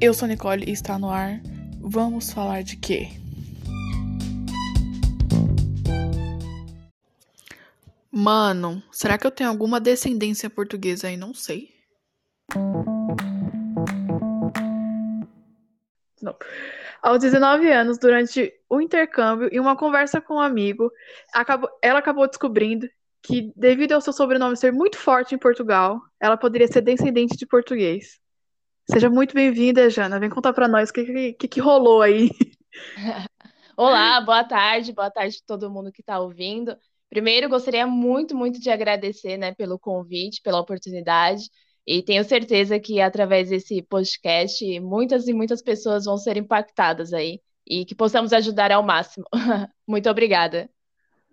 Eu sou Nicole e está no ar. Vamos falar de quê? Mano, será que eu tenho alguma descendência portuguesa aí? Não sei. Não. Aos 19 anos, durante o intercâmbio e uma conversa com um amigo, acabou, ela acabou descobrindo que, devido ao seu sobrenome ser muito forte em Portugal, ela poderia ser descendente de português. Seja muito bem-vinda, Jana. Vem contar para nós o que, que, que rolou aí. Olá, boa tarde, boa tarde a todo mundo que está ouvindo. Primeiro, gostaria muito, muito de agradecer né, pelo convite, pela oportunidade. E tenho certeza que através desse podcast, muitas e muitas pessoas vão ser impactadas aí e que possamos ajudar ao máximo. Muito obrigada.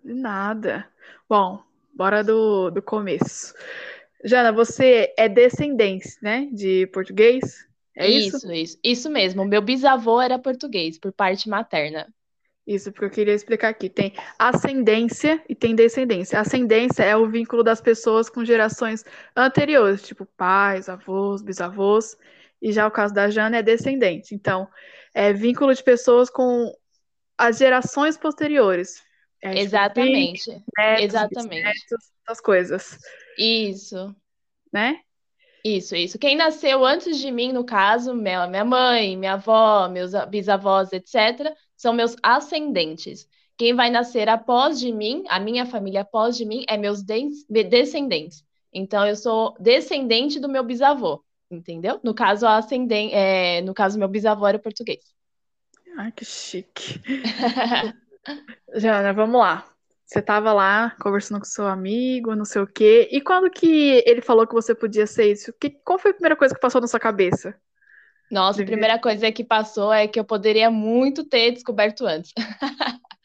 De nada. Bom, bora do, do começo. Jana, você é descendente, né, de português? É isso? Isso, isso, isso mesmo. Meu bisavô era português, por parte materna. Isso, porque eu queria explicar aqui. Tem ascendência e tem descendência. Ascendência é o vínculo das pessoas com gerações anteriores, tipo pais, avós, bisavós. E já o caso da Jana é descendente. Então, é vínculo de pessoas com as gerações posteriores. É, tipo, Exatamente. Filhos, netos, Exatamente. Netos, essas coisas. Isso. Né? Isso, isso. Quem nasceu antes de mim, no caso, minha, minha mãe, minha avó, meus bisavós, etc., são meus ascendentes. Quem vai nascer após de mim, a minha família após de mim, é meus descendentes. Então, eu sou descendente do meu bisavô, entendeu? No caso, ascendente, é, no caso, meu bisavô era português. Ai, que chique. Jana, vamos lá. Você estava lá conversando com seu amigo, não sei o quê. E quando que ele falou que você podia ser isso? Que, qual foi a primeira coisa que passou na sua cabeça? Nossa, a primeira coisa que passou é que eu poderia muito ter descoberto antes.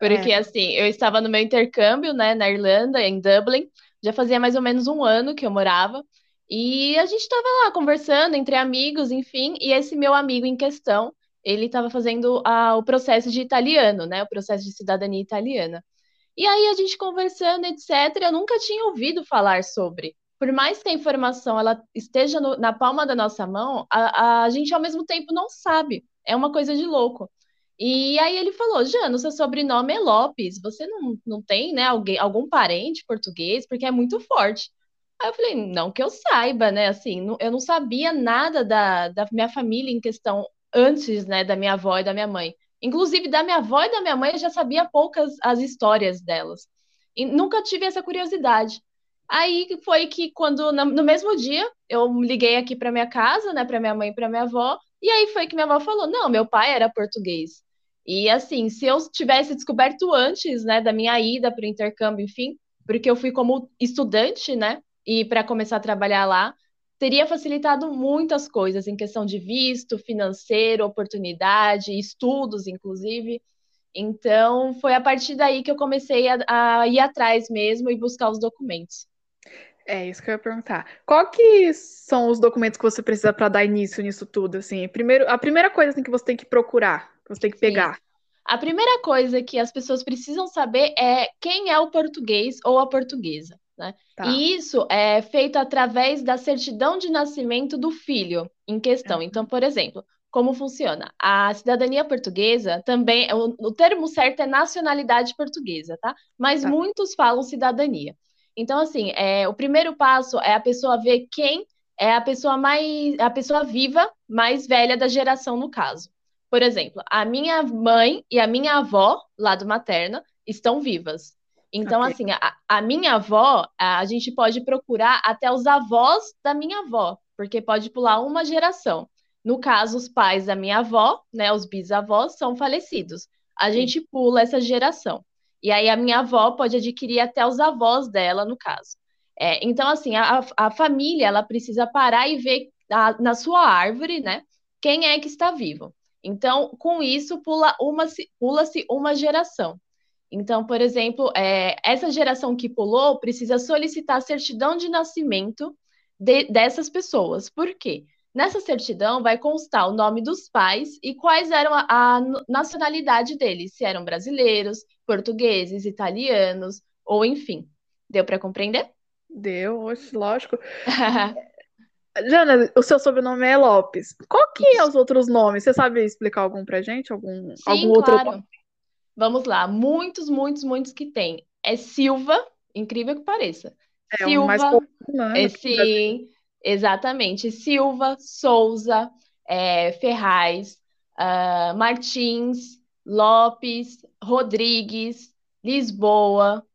Porque, é. assim, eu estava no meu intercâmbio, né, na Irlanda, em Dublin. Já fazia mais ou menos um ano que eu morava. E a gente estava lá conversando entre amigos, enfim. E esse meu amigo em questão, ele estava fazendo a, o processo de italiano, né, o processo de cidadania italiana. E aí a gente conversando, etc., eu nunca tinha ouvido falar sobre por mais que a informação ela esteja no, na palma da nossa mão, a, a gente ao mesmo tempo não sabe. É uma coisa de louco. E aí ele falou, Jano, seu sobrenome é Lopes, você não, não tem, né, alguém, algum parente português, porque é muito forte. Aí eu falei, não que eu saiba, né, assim, eu não sabia nada da, da minha família em questão antes, né, da minha avó e da minha mãe. Inclusive, da minha avó e da minha mãe, eu já sabia poucas as histórias delas. E nunca tive essa curiosidade. Aí foi que quando no mesmo dia eu liguei aqui para minha casa, né, para minha mãe e para minha avó, e aí foi que minha avó falou: "Não, meu pai era português". E assim, se eu tivesse descoberto antes, né, da minha ida para o intercâmbio, enfim, porque eu fui como estudante, né, e para começar a trabalhar lá, teria facilitado muitas coisas em questão de visto, financeiro, oportunidade, estudos, inclusive. Então, foi a partir daí que eu comecei a, a ir atrás mesmo e buscar os documentos. É isso que eu ia perguntar. Qual que são os documentos que você precisa para dar início nisso tudo? Assim, primeiro, a primeira coisa assim, que você tem que procurar, que você tem que pegar. Sim. A primeira coisa que as pessoas precisam saber é quem é o português ou a portuguesa. Né? Tá. E isso é feito através da certidão de nascimento do filho em questão. Então, por exemplo, como funciona? A cidadania portuguesa também, o, o termo certo é nacionalidade portuguesa, tá? Mas tá. muitos falam cidadania. Então, assim, é, o primeiro passo é a pessoa ver quem é a pessoa mais, a pessoa viva mais velha da geração, no caso. Por exemplo, a minha mãe e a minha avó, lado materna, estão vivas. Então, okay. assim, a, a, minha avó, a, a gente pode procurar até os avós da minha avó, porque pode pular uma geração. No caso, os pais da minha avó, né, os bisavós, são falecidos. A gente pula essa geração. E aí a minha avó pode adquirir até os avós dela, no caso. É, então, assim, a, a família ela precisa parar e ver a, na sua árvore, né? Quem é que está vivo. Então, com isso, pula uma, pula-se uma geração. Então, por exemplo, é, essa geração que pulou precisa solicitar a certidão de nascimento de, dessas pessoas. Por quê? Nessa certidão vai constar o nome dos pais e quais eram a, a nacionalidade deles, se eram brasileiros, portugueses, italianos, ou enfim. Deu para compreender? Deu, lógico. Jana, o seu sobrenome é Lopes. Qual que é os outros nomes? Você sabe explicar algum pra gente? Algum, Sim, algum outro claro. Vamos lá. Muitos, muitos, muitos que tem. É Silva, incrível que pareça. É o mais Silva, né? é Brasil. sim, exatamente. Silva, Souza, é, Ferraz, ah, Martins, Lopes, Rodrigues, Lisboa.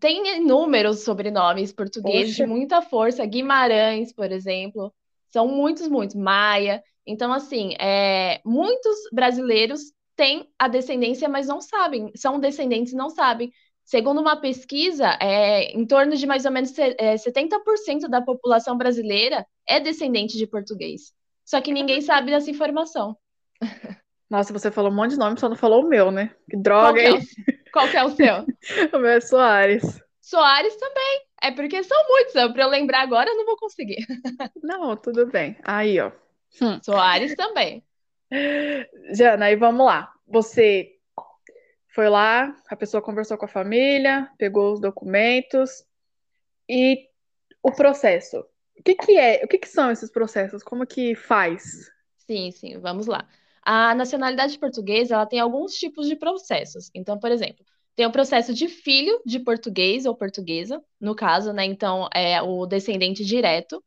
Tem inúmeros sobrenomes portugueses de Poxa, muita força. Guimarães, por exemplo. São muitos, muitos. Maia. Então, assim, é, muitos brasileiros têm a descendência, mas não sabem. São descendentes e não sabem. Segundo uma pesquisa, é, em torno de mais ou menos se- é, 70% da população brasileira é descendente de português. Só que ninguém sabe dessa informação. nossa, você falou um monte de nome, só não falou o meu, né? Que droga, que é hein? qual que é o seu? O meu é Soares. Soares também. É porque são muitos. Para eu lembrar agora, eu não vou conseguir. Não, tudo bem. Aí, ó. Hum. Soares também. Jana, aí vamos lá. Você foi lá, a pessoa conversou com a família, pegou os documentos e o processo. O que que é? O que que são esses processos? Como que faz? Sim, sim, vamos lá. A nacionalidade portuguesa, ela tem alguns tipos de processos. Então, por exemplo, tem o processo de filho de português ou portuguesa, no caso, né? Então, é o descendente direto,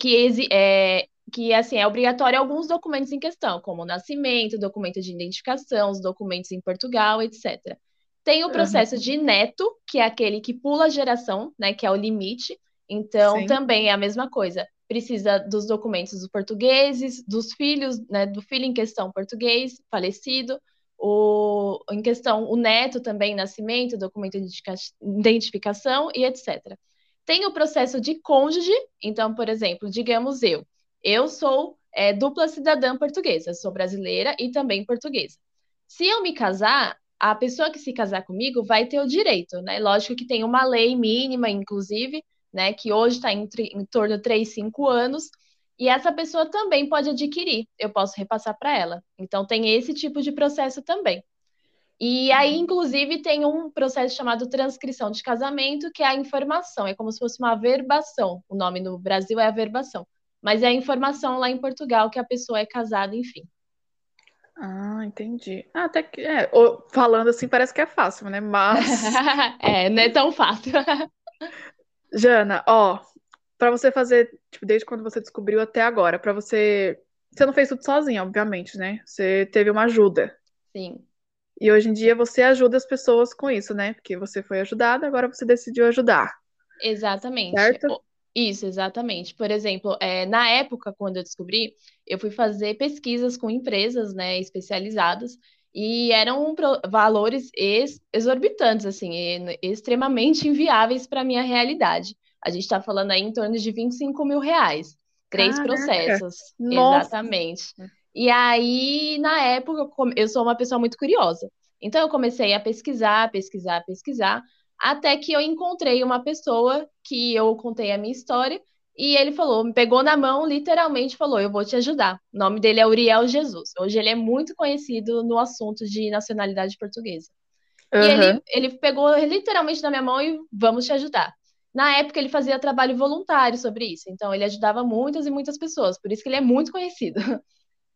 que, é, que assim, é obrigatório alguns documentos em questão, como o nascimento, documento de identificação, os documentos em Portugal, etc. Tem o processo de neto, que é aquele que pula a geração, né? Que é o limite. Então, sim. também é a mesma coisa precisa dos documentos dos portugueses, dos filhos, né, do filho em questão português, falecido, o, em questão o neto também, nascimento, documento de identifica- identificação e etc. Tem o processo de cônjuge, então, por exemplo, digamos eu, eu sou é, dupla cidadã portuguesa, sou brasileira e também portuguesa. Se eu me casar, a pessoa que se casar comigo vai ter o direito, né? Lógico que tem uma lei mínima, inclusive, né, que hoje está em, em torno de 3, 5 anos, e essa pessoa também pode adquirir, eu posso repassar para ela. Então, tem esse tipo de processo também. E aí, inclusive, tem um processo chamado transcrição de casamento, que é a informação, é como se fosse uma averbação. O nome no Brasil é averbação, mas é a informação lá em Portugal que a pessoa é casada, enfim. Ah, entendi. Ah, até que é, falando assim parece que é fácil, né? Mas, É, não é tão fácil. Jana, ó, pra você fazer, tipo, desde quando você descobriu até agora, pra você, você não fez tudo sozinha, obviamente, né? Você teve uma ajuda. Sim. E hoje em dia você ajuda as pessoas com isso, né? Porque você foi ajudada, agora você decidiu ajudar, Exatamente. certo? Isso, exatamente. Por exemplo, é, na época, quando eu descobri, eu fui fazer pesquisas com empresas, né, especializadas, e eram pro- valores ex- exorbitantes, assim, e- extremamente inviáveis para a minha realidade. A gente está falando aí em torno de 25 mil reais. Três Caraca, processos, nossa. exatamente. E aí, na época, eu sou uma pessoa muito curiosa. Então, eu comecei a pesquisar, pesquisar, pesquisar, até que eu encontrei uma pessoa que eu contei a minha história e ele falou, me pegou na mão, literalmente falou: Eu vou te ajudar. O nome dele é Uriel Jesus. Hoje ele é muito conhecido no assunto de nacionalidade portuguesa. E Aham. ele, ele pegou literalmente na minha mão e vamos te ajudar. Na época, ele fazia trabalho voluntário sobre isso, então ele ajudava muitas e muitas pessoas, por isso que ele é muito conhecido.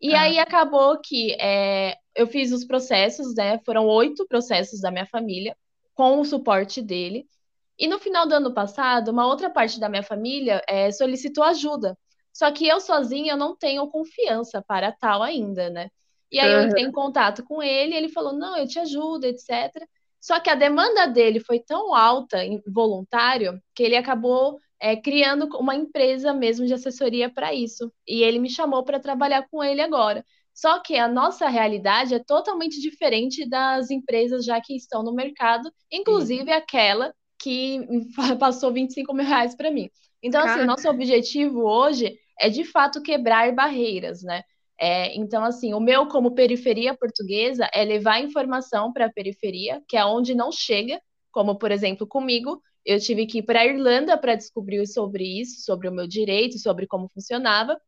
E Ah, aí acabou que é, eu fiz os processos, né? Foram oito processos da minha família, com o suporte dele. E no final do ano passado, uma outra parte da minha família é, solicitou ajuda. Só que eu sozinha não tenho confiança para tal ainda, né? E aí eu entrei em contato com ele, ele falou: não, eu te ajudo, etc. Só que a demanda dele foi tão alta, em voluntário, que ele acabou é, criando uma empresa mesmo de assessoria para isso. E ele me chamou para trabalhar com ele agora. Só que a nossa realidade é totalmente diferente das empresas já que estão no mercado, Sim. inclusive aquela que passou 25 mil reais para mim. Então, assim, nosso objetivo hoje é de fato quebrar barreiras, né? É, então, assim, o meu como periferia portuguesa é levar informação para a periferia, que é onde não chega, como por exemplo comigo, eu tive que ir para a Irlanda para descobrir sobre isso, sobre o meu direito, sobre como funcionava,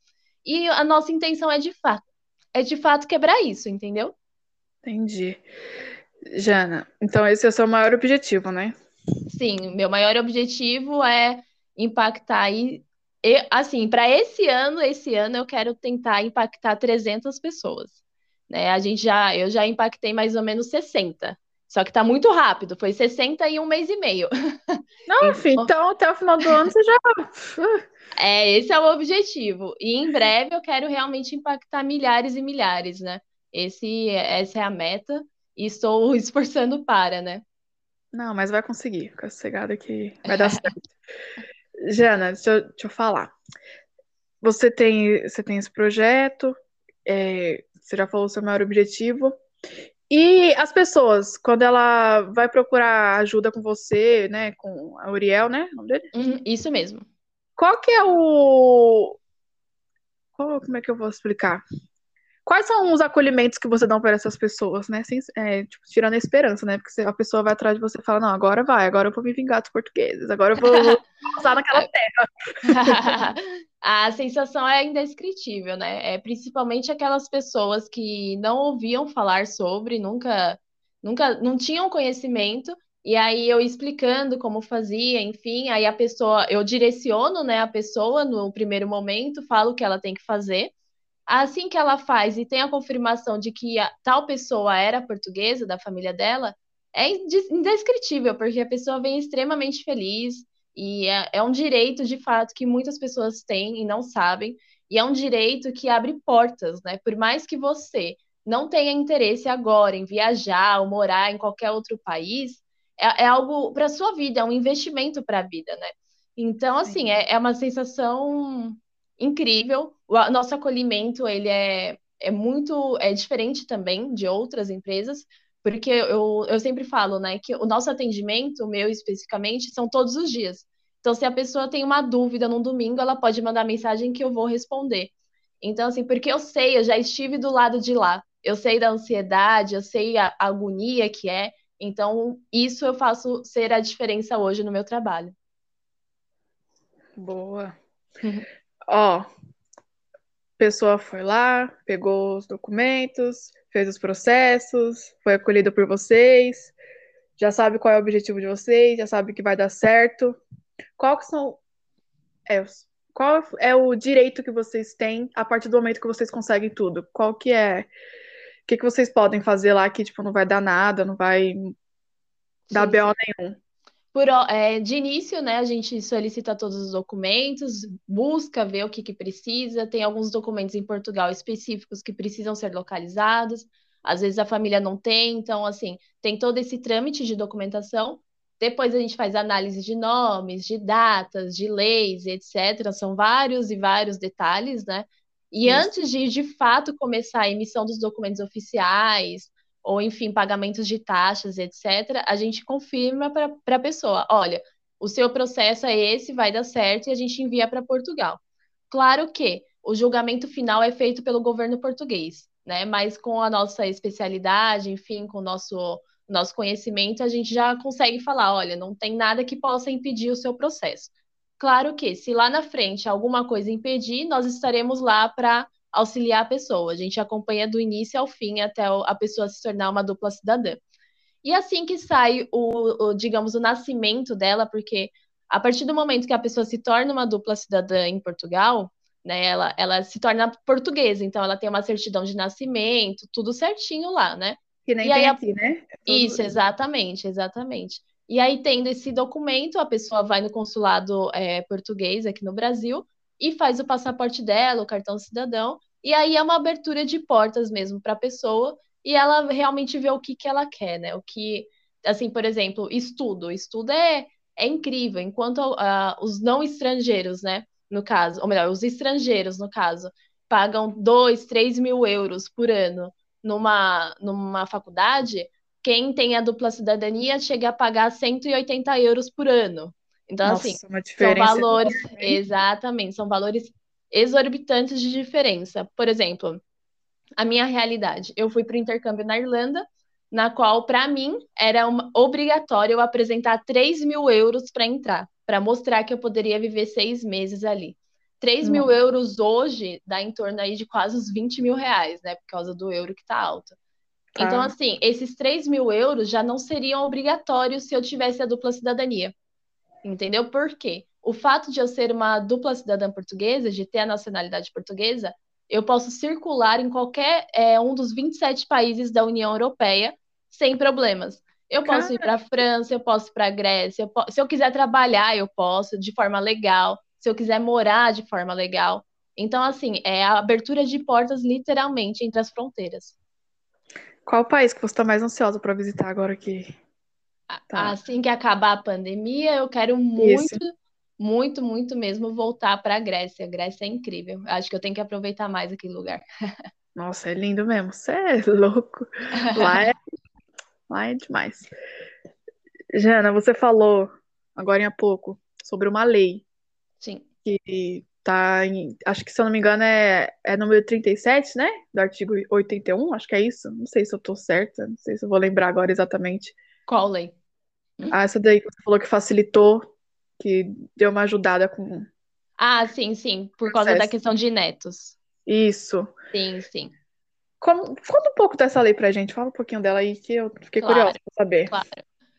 e a nossa intenção é de fato, é de fato quebrar isso, entendeu? entendi. Jana, então esse é o seu maior objetivo, né? Sim, meu maior objetivo é impactar aí eu, assim, para esse ano, esse ano eu quero tentar impactar 300 pessoas. Né? A gente já, eu já impactei mais ou menos 60. Só que tá muito rápido, foi 60 em um mês e meio. Não, enfim, então, então até o final do ano você já. é, esse é o objetivo. E em breve eu quero realmente impactar milhares e milhares, né? Esse, essa é a meta e estou esforçando para, né? Não, mas vai conseguir. Fica sossegada que vai dar certo. Jana, deixa eu, deixa eu falar. Você tem, você tem esse projeto, é, você já falou o seu maior objetivo. E as pessoas, quando ela vai procurar ajuda com você, né, com a Uriel, né? Uhum, isso mesmo. Qual que é o... Qual, como é que eu vou explicar? Quais são os acolhimentos que você dá para essas pessoas, né? Sem, é, tipo, tirando a esperança, né? Porque a pessoa vai atrás de você e fala, não, agora vai, agora eu vou me vingar dos portugueses, agora eu vou, usar naquela terra. a sensação é indescritível, né? É principalmente aquelas pessoas que não ouviam falar sobre, nunca, nunca, não tinham conhecimento, e aí eu explicando como fazia, enfim, aí a pessoa, eu direciono, né, a pessoa no primeiro momento, falo o que ela tem que fazer. Assim que ela faz e tem a confirmação de que a, tal pessoa era portuguesa, da família dela, é indescritível, porque a pessoa vem extremamente feliz e é, é um direito, de fato, que muitas pessoas têm e não sabem, e é um direito que abre portas, né? Por mais que você não tenha interesse agora em viajar ou morar em qualquer outro país, é, é algo para sua vida, é um investimento para a vida, né? Então, assim, é, é uma sensação incrível. O nosso acolhimento ele é, é muito é diferente também de outras empresas, porque eu, eu sempre falo, né, que o nosso atendimento, o meu especificamente, são todos os dias. Então, se a pessoa tem uma dúvida num domingo, ela pode mandar mensagem que eu vou responder. Então, assim, porque eu sei, eu já estive do lado de lá. Eu sei da ansiedade, eu sei a agonia que é. Então, isso eu faço ser a diferença hoje no meu trabalho. Boa. Ó, pessoa foi lá, pegou os documentos, fez os processos, foi acolhida por vocês, já sabe qual é o objetivo de vocês, já sabe que vai dar certo. Qual são é, qual é o direito que vocês têm a partir do momento que vocês conseguem tudo? Qual que é o que, que vocês podem fazer lá que tipo não vai dar nada, não vai dar BO nenhum? Por, é, de início, né, a gente solicita todos os documentos, busca ver o que, que precisa, tem alguns documentos em Portugal específicos que precisam ser localizados, às vezes a família não tem, então, assim, tem todo esse trâmite de documentação. Depois a gente faz análise de nomes, de datas, de leis, etc. São vários e vários detalhes, né? E Isso. antes de, de fato, começar a emissão dos documentos oficiais, ou enfim, pagamentos de taxas, etc., a gente confirma para a pessoa: olha, o seu processo é esse, vai dar certo, e a gente envia para Portugal. Claro que o julgamento final é feito pelo governo português, né? Mas com a nossa especialidade, enfim, com o nosso, nosso conhecimento, a gente já consegue falar: olha, não tem nada que possa impedir o seu processo. Claro que, se lá na frente alguma coisa impedir, nós estaremos lá para auxiliar a pessoa. A gente acompanha do início ao fim até a pessoa se tornar uma dupla cidadã. E assim que sai o, o, digamos, o nascimento dela, porque a partir do momento que a pessoa se torna uma dupla cidadã em Portugal, né, ela, ela se torna portuguesa, então ela tem uma certidão de nascimento, tudo certinho lá, né? Que nem e tem aqui, né? É isso, exatamente, exatamente. E aí, tendo esse documento, a pessoa vai no consulado é, português aqui no Brasil e faz o passaporte dela, o cartão cidadão, e aí é uma abertura de portas mesmo para a pessoa e ela realmente vê o que, que ela quer, né? O que, assim, por exemplo, estudo. Estudo é, é incrível, enquanto uh, os não estrangeiros, né? No caso, ou melhor, os estrangeiros, no caso, pagam 2, 3 mil euros por ano numa, numa faculdade, quem tem a dupla cidadania chega a pagar 180 euros por ano. Então, Nossa, assim, são valores. Enorme. Exatamente, são valores exorbitantes de diferença. Por exemplo, a minha realidade. Eu fui para o intercâmbio na Irlanda, na qual, para mim, era uma, obrigatório eu apresentar 3 mil euros para entrar, para mostrar que eu poderia viver seis meses ali. 3 mil euros hoje dá em torno aí de quase uns 20 mil reais, né? Por causa do euro que está alto. Tá. Então, assim, esses 3 mil euros já não seriam obrigatórios se eu tivesse a dupla cidadania. Entendeu? Por quê? O fato de eu ser uma dupla cidadã portuguesa, de ter a nacionalidade portuguesa, eu posso circular em qualquer é, um dos 27 países da União Europeia sem problemas. Eu posso Cara. ir para a França, eu posso ir para a Grécia, eu posso, se eu quiser trabalhar, eu posso de forma legal, se eu quiser morar de forma legal. Então, assim, é a abertura de portas literalmente entre as fronteiras. Qual país que você está mais ansiosa para visitar agora aqui? Tá. Assim que acabar a pandemia, eu quero muito, Isso. muito, muito mesmo voltar para a Grécia. A Grécia é incrível. Acho que eu tenho que aproveitar mais aquele lugar. Nossa, é lindo mesmo. Você é louco. Lá é, lá é demais. Jana, você falou agora há pouco sobre uma lei. Sim. Que tá em, acho que se eu não me engano é, é número 37, né? Do artigo 81, acho que é isso. Não sei se eu tô certa, não sei se eu vou lembrar agora exatamente. Qual lei? Ah, essa daí que você falou que facilitou, que deu uma ajudada com. Ah, sim, sim, por causa da questão de netos. Isso. Sim, sim. Como, conta um pouco dessa lei pra gente, fala um pouquinho dela aí, que eu fiquei claro, curiosa pra saber. Claro.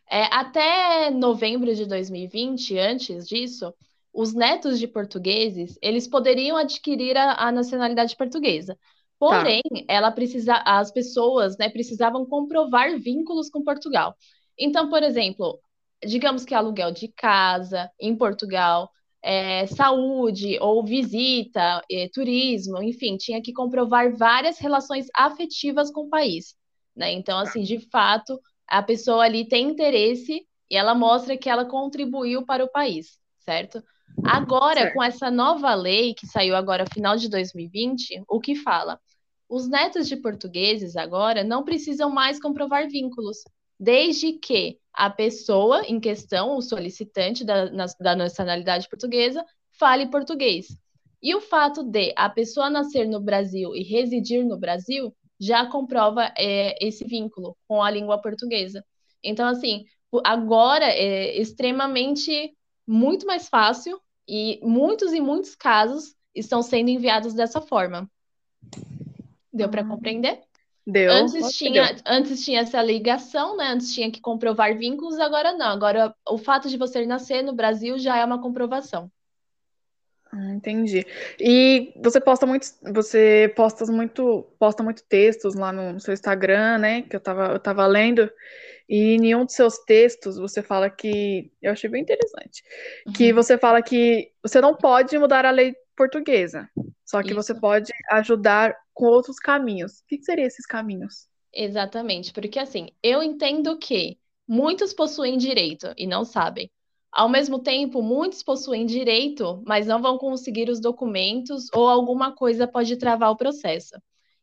É, até novembro de 2020, antes disso, os netos de portugueses, eles poderiam adquirir a, a nacionalidade portuguesa. Porém, tá. ela precisa, as pessoas né, precisavam comprovar vínculos com Portugal. Então, por exemplo, digamos que aluguel de casa em Portugal, é, saúde ou visita, é, turismo, enfim, tinha que comprovar várias relações afetivas com o país. Né? Então, assim, de fato, a pessoa ali tem interesse e ela mostra que ela contribuiu para o país, certo? Agora, certo. com essa nova lei que saiu agora final de 2020, o que fala? Os netos de portugueses agora não precisam mais comprovar vínculos, desde que a pessoa em questão, o solicitante da, da nacionalidade portuguesa, fale português. E o fato de a pessoa nascer no Brasil e residir no Brasil já comprova é, esse vínculo com a língua portuguesa. Então, assim, agora é extremamente muito mais fácil e muitos e muitos casos estão sendo enviados dessa forma. Deu para ah. compreender? Deu. Antes tinha, deu. antes tinha essa ligação, né? Antes tinha que comprovar vínculos, agora não. Agora o fato de você nascer no Brasil já é uma comprovação. Ah, entendi. E você posta muito, você posta muito, posta muito textos lá no, seu Instagram, né? Que eu tava, eu tava lendo. E em nenhum dos seus textos você fala que. Eu achei bem interessante. Uhum. Que você fala que você não pode mudar a lei portuguesa. Só que Isso. você pode ajudar com outros caminhos. O que, que seriam esses caminhos? Exatamente, porque assim, eu entendo que muitos possuem direito e não sabem. Ao mesmo tempo, muitos possuem direito, mas não vão conseguir os documentos ou alguma coisa pode travar o processo.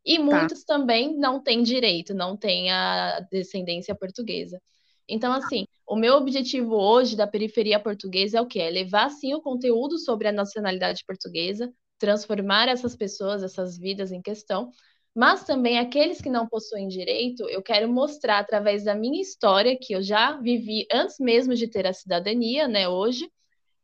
E tá. muitos tá. também não têm direito, não têm a descendência portuguesa. Então, assim, o meu objetivo hoje da periferia portuguesa é o quê? É levar, sim, o conteúdo sobre a nacionalidade portuguesa, transformar essas pessoas, essas vidas em questão, mas também aqueles que não possuem direito, eu quero mostrar através da minha história, que eu já vivi antes mesmo de ter a cidadania, né, hoje,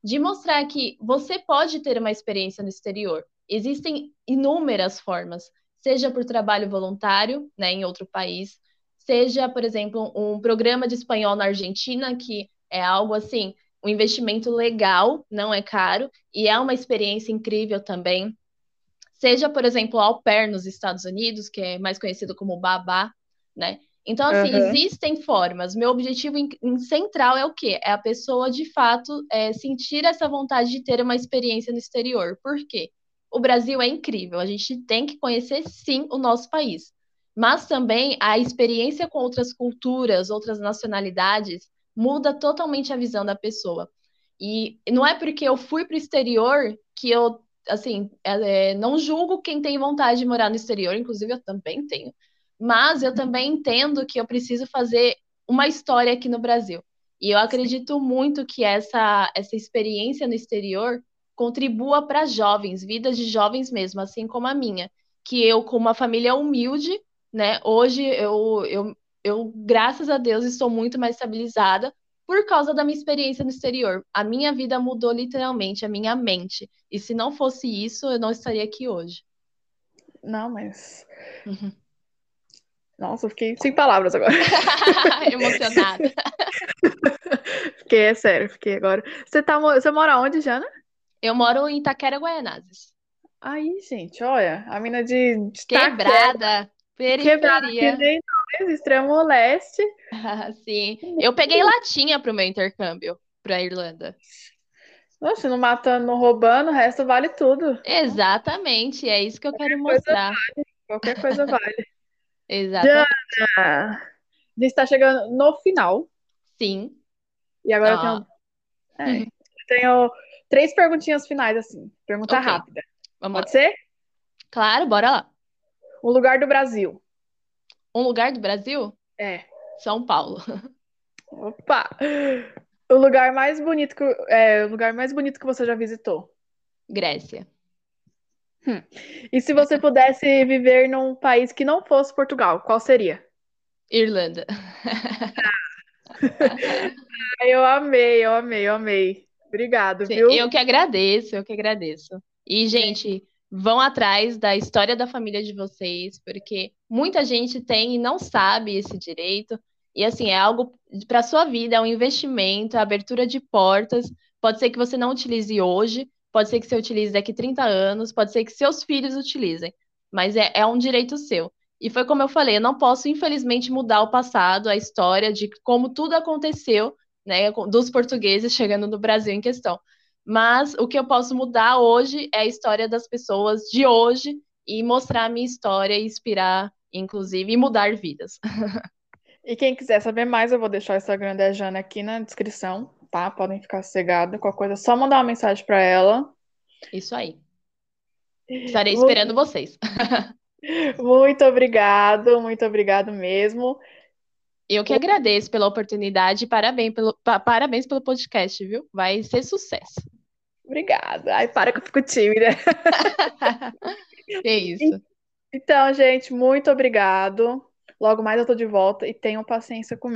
de mostrar que você pode ter uma experiência no exterior. Existem inúmeras formas, seja por trabalho voluntário, né, em outro país, seja, por exemplo, um programa de espanhol na Argentina, que é algo assim, um investimento legal, não é caro, e é uma experiência incrível também. Seja, por exemplo, au pair nos Estados Unidos, que é mais conhecido como babá, né? Então, assim, uhum. existem formas. Meu objetivo em, em, central é o quê? É a pessoa, de fato, é, sentir essa vontade de ter uma experiência no exterior. Por quê? O Brasil é incrível, a gente tem que conhecer, sim, o nosso país. Mas também a experiência com outras culturas, outras nacionalidades, muda totalmente a visão da pessoa. E não é porque eu fui para o exterior que eu, assim, é, é, não julgo quem tem vontade de morar no exterior, inclusive eu também tenho, mas eu também entendo que eu preciso fazer uma história aqui no Brasil. E eu acredito muito que essa, essa experiência no exterior contribua para jovens, vidas de jovens mesmo, assim como a minha. Que eu, com uma família humilde, né? Hoje eu, eu, eu, graças a Deus, estou muito mais estabilizada por causa da minha experiência no exterior. A minha vida mudou literalmente, a minha mente. E se não fosse isso, eu não estaria aqui hoje. Não, mas. Uhum. Nossa, eu fiquei sem palavras agora. Emocionada. fiquei, é sério, fiquei agora. Você, tá, você mora onde, Jana? Eu moro em Itaquera, Guaianazes. Aí, gente, olha, a mina de, de Quebrada, periferia. Quebrada, que nem nós, extremo leste. Sim, eu peguei latinha pro meu intercâmbio pra Irlanda. Nossa, não matando, não roubando, o resto vale tudo. Exatamente, é isso que eu Qualquer quero mostrar. vale. Qualquer coisa vale. Exatamente. Jana, a gente está chegando no final. Sim. E agora eu tenho, é, eu tenho três perguntinhas finais, assim. Pergunta Ok. rápida. vamos lá. Pode ser? Claro, bora lá. Um lugar do Brasil. Um lugar do Brasil? É. São Paulo. Opa! O lugar mais bonito que, é, o lugar mais bonito que você já visitou. Grécia. E se você pudesse viver num país que não fosse Portugal, qual seria? Irlanda. Ai, Eu amei, eu amei, eu amei. Obrigado, Sim, viu? eu que agradeço, eu que agradeço. E, gente, vão atrás da história da família de vocês, porque muita gente tem e não sabe esse direito. E, assim, é algo para sua vida, é um investimento, é abertura de portas. Pode ser que você não utilize hoje, pode ser que você utilize daqui 30 anos, pode ser que seus filhos utilizem, mas é, é um direito seu. E foi como eu falei, eu não posso, infelizmente, mudar o passado, a história de como tudo aconteceu, né, dos portugueses chegando no Brasil em questão. Mas o que eu posso mudar hoje é a história das pessoas de hoje e mostrar a minha história e inspirar, inclusive, e mudar vidas. E quem quiser saber mais, eu vou deixar o Instagram da Jana aqui na descrição, tá? Podem ficar sossegados. Qualquer coisa, é só mandar uma mensagem para ela. Isso aí. Estarei esperando vocês. Muito obrigado, muito obrigado mesmo. Eu que agradeço pela oportunidade e parabéns pelo, pa- parabéns pelo podcast, viu? Vai ser sucesso. Obrigada. Ai, para que eu fico tímida. É isso. Então, gente, muito obrigado. Logo mais eu tô de volta e tenham paciência comigo.